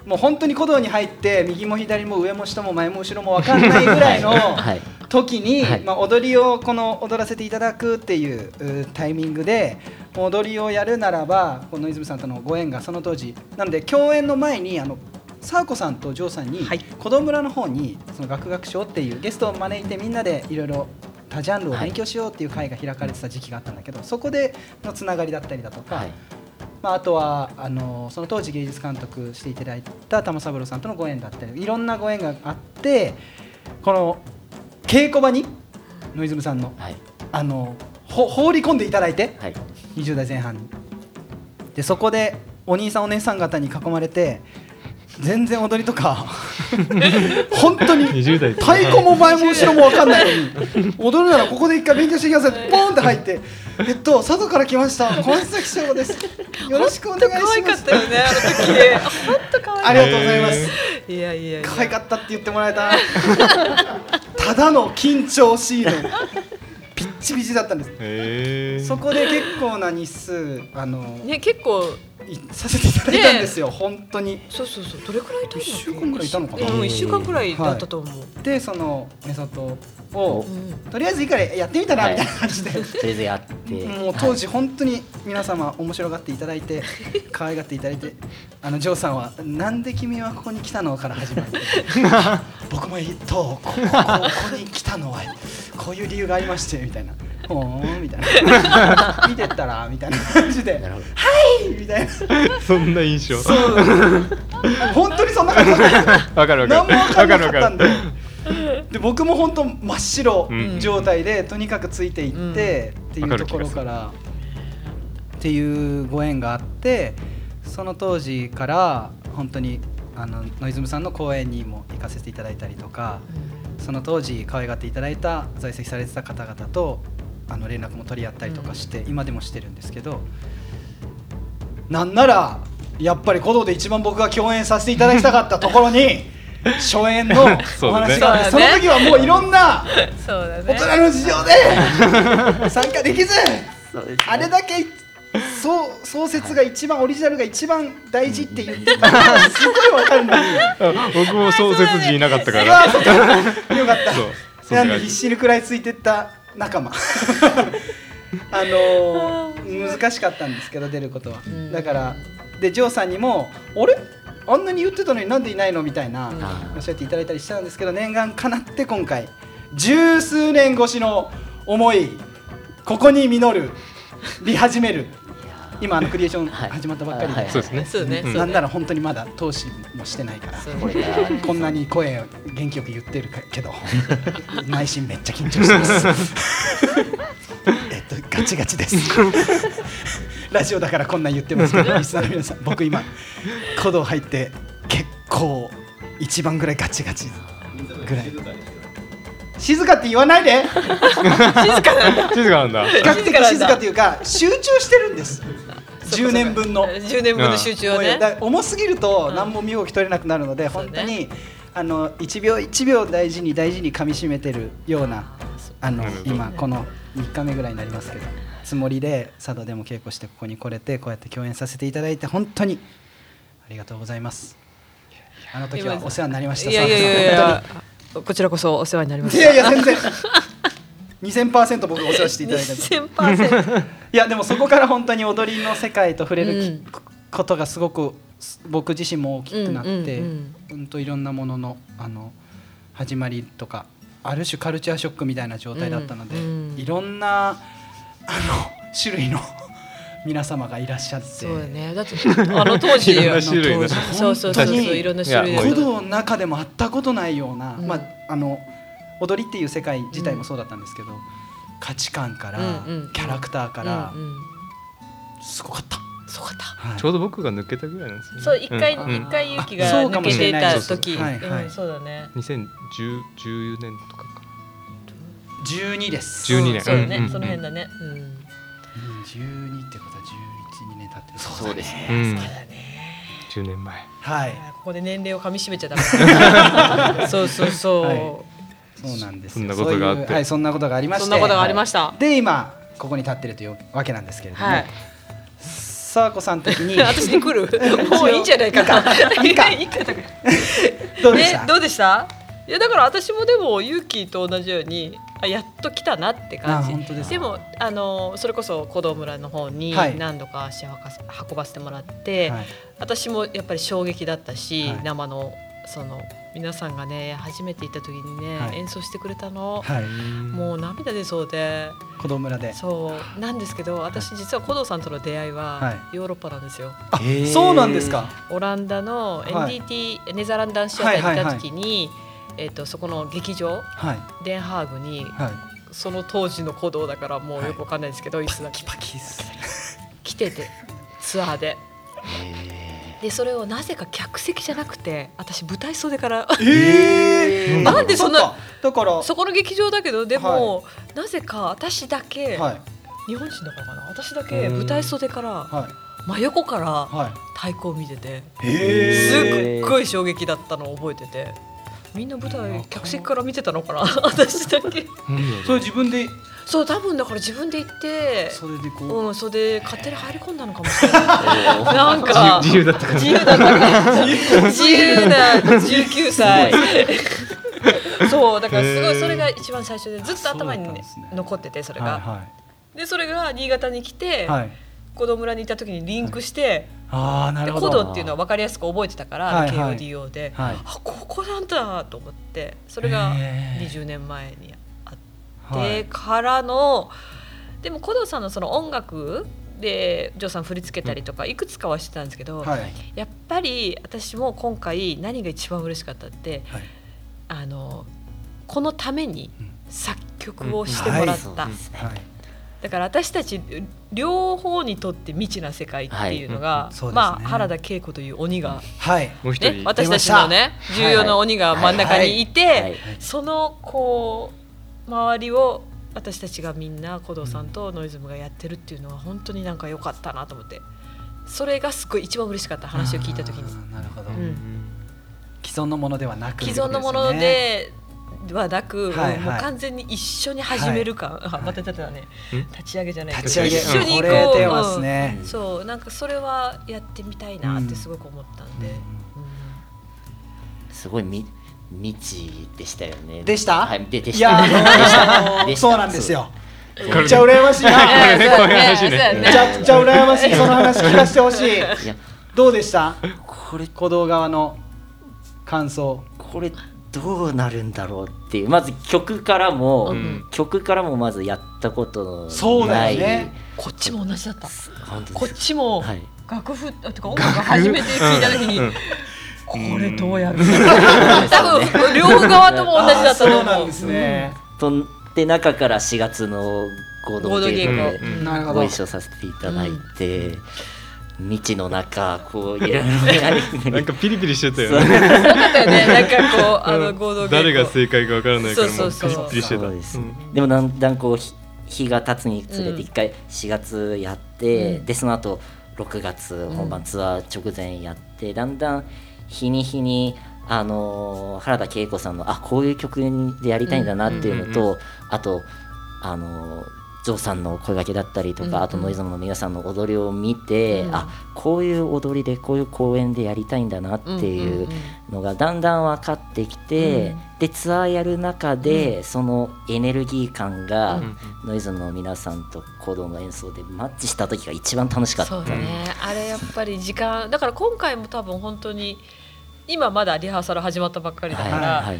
もう本当に鼓動に入って右も左も上も下も前も後ろも分かんないぐらいの はい時に、はい。まあ、踊りをこの踊らせていただくっていううタイミングで踊りをやるならばこのノイズムさんとのご縁がその当時。なので共演の前にあのサーコさんとジョーさんに、はい。子供村の方にその学学賞っていうゲストを招いてみんなでいろいろ多ジャンルを勉強しようっていう会が開かれてた時期があったんだけど、そこでのつながりだったりだとか、はい。まあ、あとはあのその当時芸術監督していただいた玉三郎さんとのご縁だったりいろんなご縁があってこの稽古場にノイズムさんのはい。あのほ放り込んでいただいてはい。20代前半に。でそこでお兄さんお姉さん方に囲まれて全然踊りとか 本当に20代太鼓も前も後ろも分かんないのに踊るならここで一回勉強してきなさいってポーンって入ってえっと佐渡から来ました。小松崎翔吾です。よろしくお願いし可愛かますったよねあの時本当可愛かっ ありがとうございます。たいやいやいや。可愛かったって言ってもらえた ただの緊張シーン ピッチピチだったんです。そこで結構な日数あの、ね結構いさせていただいたんですよ、本当に。そうそうそうどれくらいいたんだっけ？一週間ぐらいいたのかな。うん一週間くらいだったと思う、でそのメソッドをうん。とりあえずいいからやってみたらはい。みたいな感じで、とりあえずやって。もう当時本当に皆様面白がっていただいて可愛がっていただいてあのジョーさんは「なんで君はここに来たの?」から始まって 僕もとこここここに来たのはこういう理由がありましてみたいなほーんみたいな。見てったらみたいな感じで。はいみたいな。そんな印象。本当にそんな感じだったわかるわかる。何も分かんなかったんでで僕も本当真っ白うん。状態で、とにかくついていって、っていうところからっていうご縁があってその当時から本当にあのノイズムさんの公演にも行かせていただいたりとかその当時可愛がっていただいた在籍されてた方々とあの連絡も取り合ったりとかして、今でもしてるんですけどなんならやっぱり鼓動で一番僕が共演させていただきたかったところに 初演のお話があってそ,、の時はもういろんなそうだ大人の事情で 参加できずあれだけそう創設が一番オリジナルが一番大事って言ってたのすごいわかるのに。僕も創設時いなかったから。よかった。なんで必死に食らいついてった仲間。あのー難しかったんですけど出ることは、ん。だからでジョーさんにも「あれ？あんなに言ってたのになんでいないの?」みたいな、うん。おっしゃっていただいたりしたんですけど念願かなって今回十数年越しの思いここに実るり始める今あのクリエーションはい。始まったばっかりで、はいそうですね。なんなら本当にまだ投資もしてないから。こんなに声を元気よく言ってるけど 内心めっちゃ緊張してます。えっとガチガチです。ラジオだからこんなん言ってますけどリスナーの皆さん僕今鼓動入って結構一番ぐらいガチガチぐらい。静かって言わないで。静かなんだ。比較的静かというか集中してるんです10年分の。10年分の集中をね。重すぎるとうん。何も身動き取れなくなるので、本当にあの1秒1秒大事に大事に噛み締めてるようなあの今この3日目ぐらいになりますけどつもりで佐渡でも稽古してここに来れてこうやって共演させていただいて本当にありがとうございます。あの時はお世話になりましたいやいやいやい佐やこちらこそお世話になりま渡したいやいや全然。2000%僕お世話していただいた1000%いやでもそこから本当に踊りの世界と触れるき、うん。ことがすごく僕自身も大きくなって、うんうんうん。うんといろんなもののあの始まりとかある種カルチャーショックみたいな状態だったので、うんうん。いろんなあの種類の皆様がいらっしゃって。そうだね。だってあの当時いろんな種類の。そうそうそうそういろんな種類。いや鼓動の中でも会ったことないような、うん。まああの踊りっていう世界自体もそうだったんですけど、価値観から、うんうんキャラクターから、うんうん。すごかった、すごかった。はい。ちょうど僕が抜けたぐらいなんですよね。そう一回うん。一回勇気がそうか抜けてもしれない。た時。はいはい。うんそうだね。2010 14年とかか12です。12年。そうだね。うんその辺だね。うんうん12ってことは11、2年経ってる。そうですね。そうだね。10年前。はい。ここで年齢をかみしめちゃダメ。そうそうそう、はいそうなんですよ。そんなことがあって。そういうはいそんなことがありまして。そんなことがありました、で今ここに立ってるというわけなんですけれども、はい。さあこさん的に。私に来る？もういいんじゃないかな。いいか。いいか。どうでした？ね、どうでした？いやだから私もでもユーと同じようにあやっと来たなって感じ。ででもあのそれこそ古道村の方にはい。何度か足を運ばせ運ばせてもらって、はい。私もやっぱり衝撃だったし、はい。生のその皆さんがね初めて行った時にね、はい。演奏してくれたの、はい。もう涙出そうで。子供村で。そう。なんですけど私実は古道さんとの出会いははヨーロッパなんですよ。あへー。そうなんですか。オランダのはい。NDT、ネザーランド男子アタリに行った時に、えっとそこの劇場はい。デンハーグにはい。その当時の鼓動だからもうよくわかんないですけど、椅子がキパキ来ててツアーででそれをなぜか客席じゃなくて私舞台袖からええなんでそんなだからそこの劇場だけどでも、なぜか私だけ、はい。日本人だからかな？私だけ舞台袖からはい。真横からは太鼓を見ててすっごい衝撃だったのを覚えててみんな舞台客席から見てたのかな？私だけ。それ自分でそう多分だから自分で行ってそれでこう。うんそれで勝手に入り込んだのかもしれない。なんか自由だったから。自由だったから。自由な19歳。そうだからすごいそれが一番最初でずっと頭にねね残っててそれが、はでそれが新潟に来て、いはい。はい子供村にいた時にリンクして、でああなるほど。コドっていうのは分かりやすく覚えてたから、はいはい。KODO で、はい。あここなんだと思ってそれがへー。20年前にてからの、でも古藤さんのその音楽でジョーさん振り付けたりとかいくつかはしてたんですけど、はい。やっぱり私も今回何が一番嬉しかったってはい。あのこのためにうん。作曲をしてもらった、だから私たち両方にとって未知な世界っていうのが、はい。うん。ね。まあ原田恵子という鬼が、はい。ね、もう一人。私たちのね重要な鬼が真ん中にいて、はい。そのこう周りを私たちがみんな古藤さんとノイズムがやってるっていうのは本当になんか良かったなと思って。それがすごい一番嬉しかった話を聞いた時に。なるほど、うん。既存のものではなく既存のものではなく、はいはい。もう完全に一緒に始める感、あまた出たねうん？立ち上げじゃない。けど立ち上げ。一緒にこう。ね。うん。そうなんかそれはやってみたいなってすごく思ったんで、すごいみ未知でしたよね。でした？はい、ででしいやた。そうなんですよ。めっちゃ羨ましいめちゃくちゃ羨ましい。その話聞かせてほしい。いや。どうでした？これ。鼓動側の感想。これどうなるんだろうっていう。まず曲からも、うん。曲からもまずやったことない。そうだよね。こっちも同じだった。こっちもはい。楽譜あてか音楽初めて聞いた時に、うんこれどうやる？多分両側とも同じだったと思う。んですね。とで中から4月の合同稽稽古古、うんなるほどご一緒させていただいて、未知の中こういろいろやりなんかピリピリしてたよそう。ね。よかったよね。なんかこうあの合同誰が正解かわからないからピリピリしてた。です、うん。でもだんだんこう日日が経つにつれうん。て一回4月やって、うん。でその後6月本番ツアー直前やって、だんだん日に日にあのー原田恵子さんのあこういう曲でやりたいんだなっていうのと、あとあのージョーさんの声掛けだったりとか、うんあとノイズムの皆さんの踊りを見て、うん。あこういう踊りでこういう公演でやりたいんだなっていうのがだんだん分かってきて、うん。でツアーやる中で、そのエネルギー感が、うん。ノイズの皆さんとコドの演奏でマッチした時が一番楽しかった。そうだね。あれやっぱり時間だから今回も多分本当に今まだリハーサル始まったばっかりだから、はいはい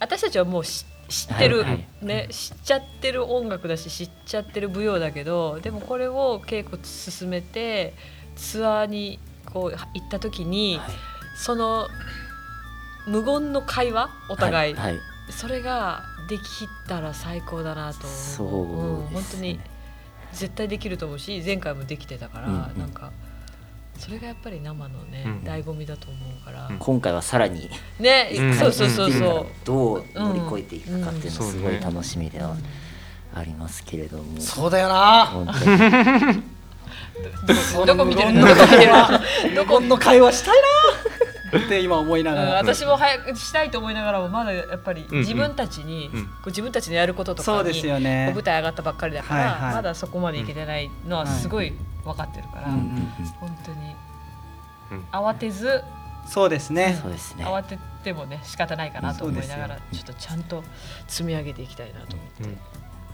私たちはもうし知ってる、はいはい。ね知っちゃってる音楽だし知っちゃってる舞踊だけどでもこれを稽古進めてツアーにこう行った時に、はい。その無言の会話お互い、はいはい。それができたら最高だなと思う。そううん本当に絶対できると思うし前回もできてたから、うんうん。なんかそれがやっぱり生のね、うん醍醐味だと思うから、うん。今回はさらにね、うん。そうそうそうそう、どう乗り越えていくかっていうのうん。すごい楽しみではありますけれども、そうだよな。どこ見てるどこ見てるどこの会話したいな？って今思いなうんがら、私も早くしたいと思いながらもまだやっぱりうん自分たちに、うん。こう自分たちのやることとかにそうですよね。舞台上がったばっかりだから、はいはい。まだそこまでいけてないのはすごい分かってるから、うんうん本当に。うん。慌てずそうですね。そうですね。慌ててもね仕方ないかなと思いながらうんちょっとちゃんと積み上げていきたいなと思って。うん。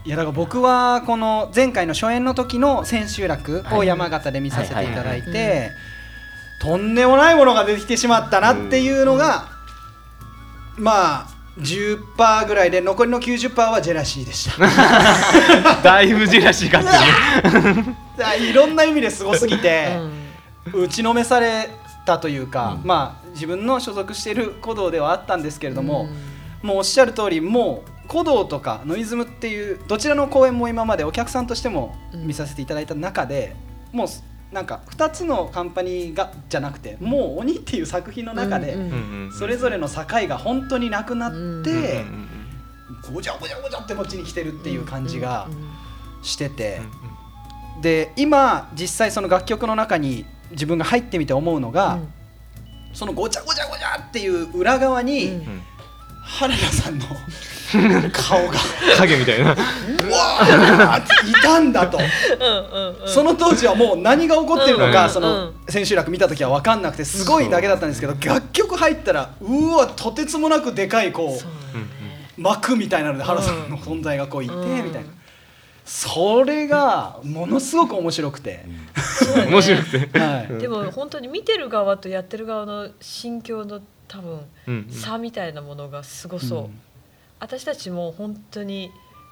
いやだから僕はこの前回の初演の時の千秋楽を山形で見させていただいてとんでもないものが出てきてしまったなっていうのがまあ10%ぐらいで残りの90%はジェラシーでした。だいぶジェラシーがあって。いろんな意味ですごすぎて、うん。打ちのめされたというか、うん。まあ自分の所属している鼓動ではあったんですけれども、うん。もうおっしゃる通りもう鼓動とかノイズムっていうどちらの公演も今までお客さんとしてもうん見させていただいた中で、もうなんか2つのカンパニーがじゃなくてもう「鬼」っていう作品の中で、それぞれの境が本当になくなって、ごちゃごちゃごちゃってこっちに来てるっていう感じがしててで今実際その楽曲の中に自分が入ってみて思うのが、そのごちゃごちゃごちゃっていう裏側に、原田さんの 顔が。影みたいな。うわーっていたんだと。うんうんうん。その当時はもう何が起こってるのか、うんその千秋楽見た時は分かんなくてすごいだけだったんですけど楽曲入ったらうわとてつもなくでかいこそうね幕みたいなので原さんの存在がこういてうんみたいな。それがものすごく面白くて、ね 面白くて。はい。でも本当に見てる側とやってる側の心境の多分うんうん。差みたいなものがすごそう、うん私たちも本当に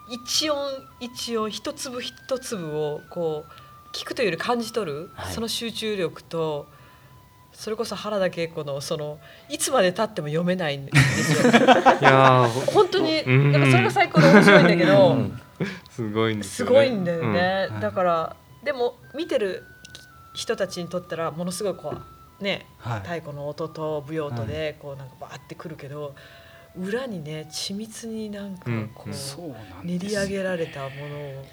一音一音一粒一粒をこう聞くというより感じ取る、はい。その集中力とそれこそ原田恵子のそのいつまで経っても読めないんですよ。いやー本当にうん。やっぱそれが最高で面白いんだけど、うん。すごいんですすよね。ごいんだよね、うん。だからでも見てる人たちにとったらものすごいこうねはい。太鼓の音と舞踊とでこうなんかバーってくるけど裏にね緻密になんかこう練り上げられたものを、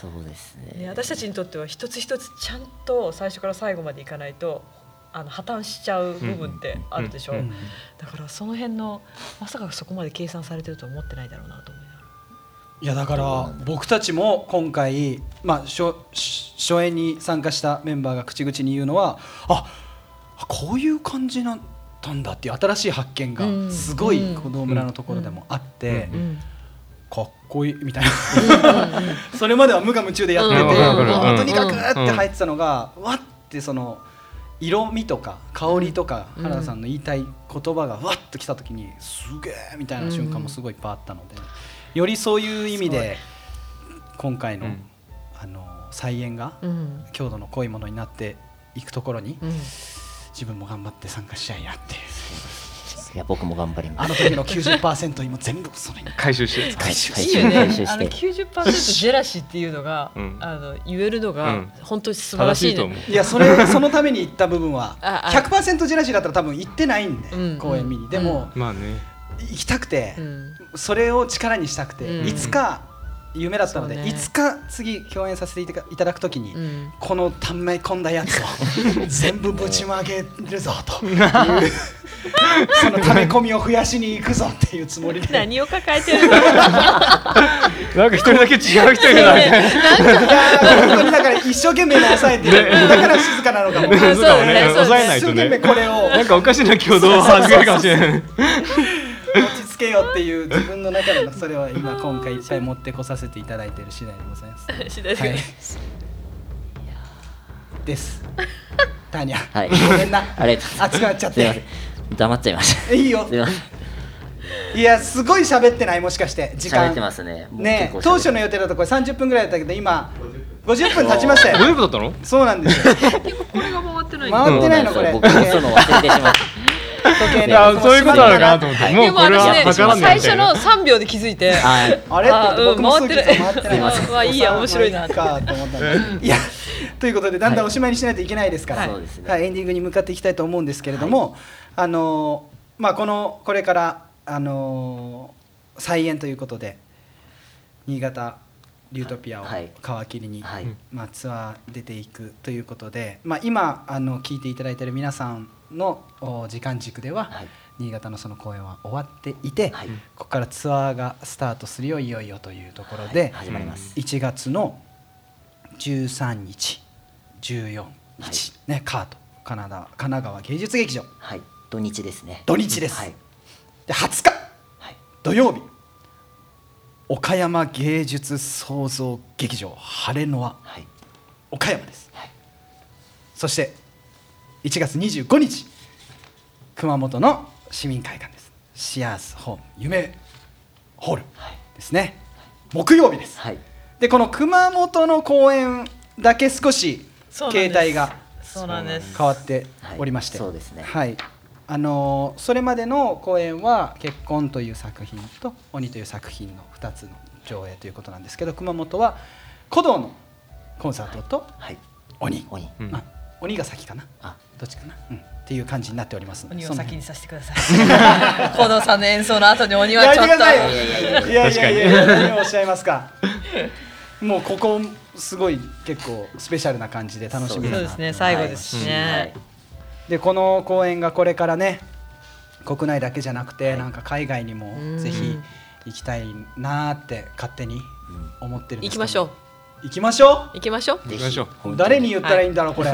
そうですね。ね、私たちにとっては一つ一つちゃんと最初から最後までいかないとあの破綻しちゃう部分ってあるでしょ、うん。うんだからその辺のまさかそこまで計算されてるとは思ってないだろうなと思いながら。いやだから僕たちも今回、まあ、初初演に参加したメンバーが口々に言うのはあこういう感じだったんだっていう新しい発見がうん。すごいうん。子供村のところでもあって、かっこいいみたいな。それまでは無我夢中でやってて、とにかくって入ってたのが、わってその色味とか香りとか、うん。原田さんの言いたい言葉がわっときた時にすげえみたいな瞬間もすごいいっぱいあったので、よりそういう意味で今回の,、うん。あの再演がうん。郷土の濃いものになっていくところに、うん自分も頑張って参加したいなっていや僕も頑張ります。あの時の90%今全部それに。回収して回収いいよね。あのして90%ジェラシーっていうのが、うん。あの言えるのがうん。本当に素晴らしいね。正しいと思う。いやそれそのために行った部分はああ。100%ジェラシーだったら多分行ってないんで、うん。公演見に。でも、まあね。行きたくて、うん。それを力にしたくて、うん。いつか夢だったので、ね。いつか次共演させていただくときに、うん。このため込んだやつを 全部ぶちまけるぞと。いう そのため込みを増やしに行くぞっていうつもりで。何を抱えてるの？なんか一人だけ違う人いるな。みたいな本当にだから一生懸命に抑えてる、だから静かなのかも。ね。そうかもね。そうだね。抑えない一生とね懸命これを。なんかおかしな挙動を始めるかもしれないけよっていう自分の中でのそれは今今回いっぱい持ってこさせていただいている次第でございます。次第ではい。です。ターニャ。はいごめんな。ありがと熱くなっちゃっすいませて。ん黙っちゃいましたいいよす。いませんいやすごい喋ってないもしかして時間。喋ってますねね当初の予定だとこれ30分ぐらいだったけど今50分経ちましたよ。50分だったのそうなんですよ。これが回ってない回ってないのこれ。僕もそうの忘れてしまって時計いやそういうことなのかなと思って、はい。もうこれはね測らない最初の3秒で気づいて。はい。あれって僕もあうん回ってない。回ってない。まあいいや面白いなかと思ったんで。いやということでだんだんおしまいにしないといけないですから、はい。エンディングに向かっていきたいと思うんですけれども、あのーまあこのこれからあのー再演ということで新潟リュートピアをはい。皮切りに、はい。まあ、ツアー出ていくということで、まあ、今あの聞いていただいている皆さんのお時間軸では、はい。新潟のその公演は終わっていて、はい。ここからツアーがスタートするよいよいよというところで、始まります。1月の13日14日、ねカートカナダ神奈川芸術劇場。はい。土日ですね。土日です、はい。で20日。はい。土曜日。岡山芸術創造劇場晴れの輪。はい。岡山です、はい。そして1月25日熊本の市民会館です。シアーズホーム夢ホールはいですね。木曜日です。はい。でこの熊本の公演だけ少しそうなんです。形態がそうなんです。変わっておりまして、はいそうですね。はい。あのーそれまでの公演は「結婚」という作品と「鬼」という作品の2つの上映ということなんですけど熊本は古道のコンサートとはい「鬼」鬼。うん。あ鬼が先かな。あどっちかな、うん、っていう感じになっておりますので。鬼を先にさせてください。近藤さんの演奏の後に鬼はちょっと。いやいやいや何をおっしゃいますか。もうここすごい結構スペシャルな感じで楽しみそうですね最後ですしね、はい。でこの公演がこれからね国内だけじゃなくて、なんか海外にもうん。ぜひ行きたいなーって勝手に思ってるんですけど。行きましょう行きましょ行きましょう。行きましょう。本当う誰に言ったらいいんだろうこれ。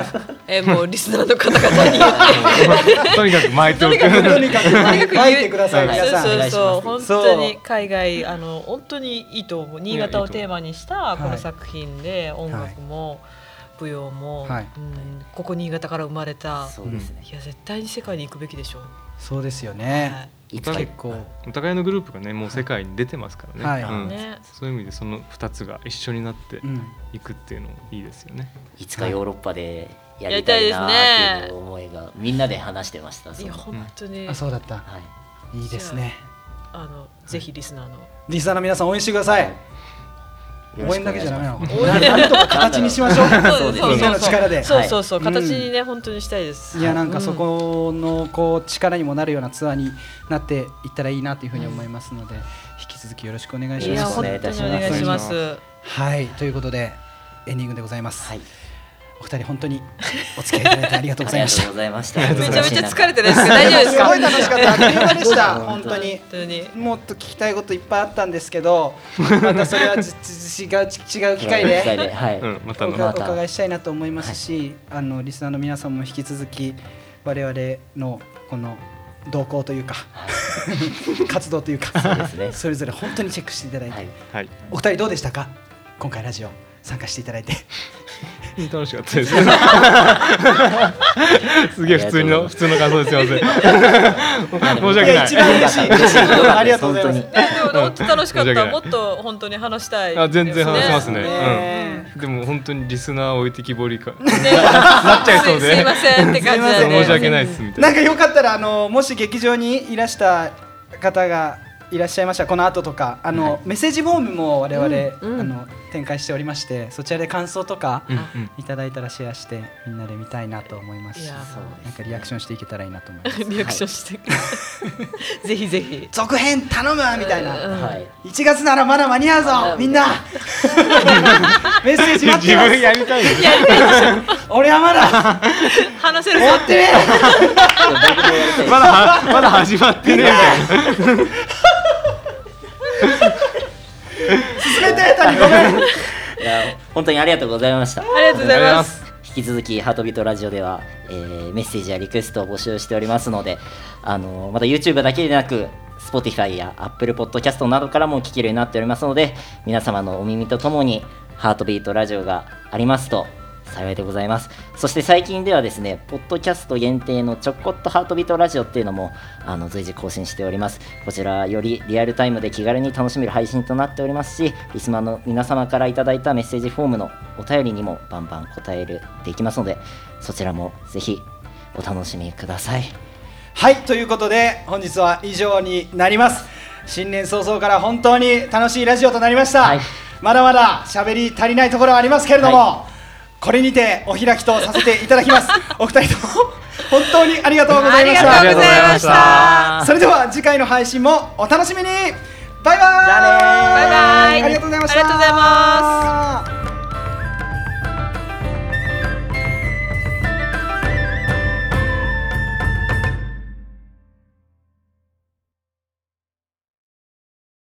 えーもうリスナーの方々に。言ってとにかく巻いておく。とにかくとにかく書いてくださいはい皆さん。そうそうそう。お本当に海外あの本当にいいと思う。新潟をテーマにしたこはい。の作品で音楽も舞踊も、はい。うんここ新潟から生まれた。そうですね。いや絶対に世界に行くべきでしょう。そうですよね、いつか。結構。お互いのグループがねもう世界に出てますからね、はい。うん。ね。そういう意味でその2つが一緒になってうん。いくっていうのいいですよね。いつかヨーロッパでやりたいなっていう思いがみんなで話してました。いや本当に。あそうだった。はい。いいですね。あのぜひリスナーの。リスナーの皆さん応援してください応援だけじゃダメなのな なんとか形にしましょう。そうですみんなの力で。そうそうそう、はい。形にね、本当にしたいです。いやなんかそこのこう力にもなるようなツアーになっていったらいいなというふうに思いますので引き続きよろしくお願いします。お願いします。はい。ということでエンディングでございます、はい。お二人本当にお付き合いいただいてありがとうございました。ありがとうございました。めちゃめちゃ疲れてないですか 大丈夫ですすかごい楽しかった。あっという間でした。本当に。本当に。もっと聞きたいこといっぱいあったんですけど またそれは違う違う機会で。機会で、はい。うん、またお伺いしたいなと思いますし、あのリスナーの皆さんも引き続き我々のこの動向というか活動というかそれぞれ本当にチェックしていただいて、お二人どうでしたか？今回ラジオ参加していただいて楽しかったです。すげえ普通の普通の感想ですすみません。申し訳ない。一番嬉しい嬉しい。ありがとうございます 本当にえでも楽しかったもっと本当に話したいあ全然話せますね。ねうん。でも本当にリスナー置いてきぼりか。ね なっちゃいそうですいませんって感じで申し訳ないですみたいな。なんかよかったらあのもし劇場にいらした方がいらっしゃいました。この後とかあの、はい。メッセージフォームも我々、うんうん。あの展開しておりましてそちらで感想とかうんうん。いただいたらシェアしてみんなで見たいなと思います。しいやそうなんかリアクションしていけたらいいなと思います。リアクションして、ぜひぜひ。続編頼むみたいな、うんはい。1月ならまだ間に合うぞみんな。メッセージ待って自分ますやりたい。俺はまだ。話せるぞ。持ってねまだはまだ始まってねみたいな。進めて谷ごめんいや本当にありがとうございました。ありがとうございます引き続きハートビートラジオでは、えーメッセージやリクエストを募集しておりますので、あのまた YouTube だけでなく Spotify や Apple Podcast などからも聞けるようになっておりますので皆様のお耳とともにハートビートラジオがありますと幸いでございます。そして最近ではですねポッドキャスト限定のちょこっとハートビートラジオっていうのもあの随時更新しております。こちらよりリアルタイムで気軽に楽しめる配信となっておりますしリスナーの皆様からいただいたメッセージフォームのお便りにもバンバン答えるでいきますのでそちらもぜひお楽しみください。はいということで本日は以上になります。新年早々から本当に楽しいラジオとなりました、はい。まだまだ喋り足りないところはありますけれども、はこれにてお開きとさせていただきます。お二人とも本当にありがとうございましあたりがとうございました。それでは次回の配信もお楽しみに。バイバイ。じゃあねー。バイバイ。ありがとうございました。ありがとうございます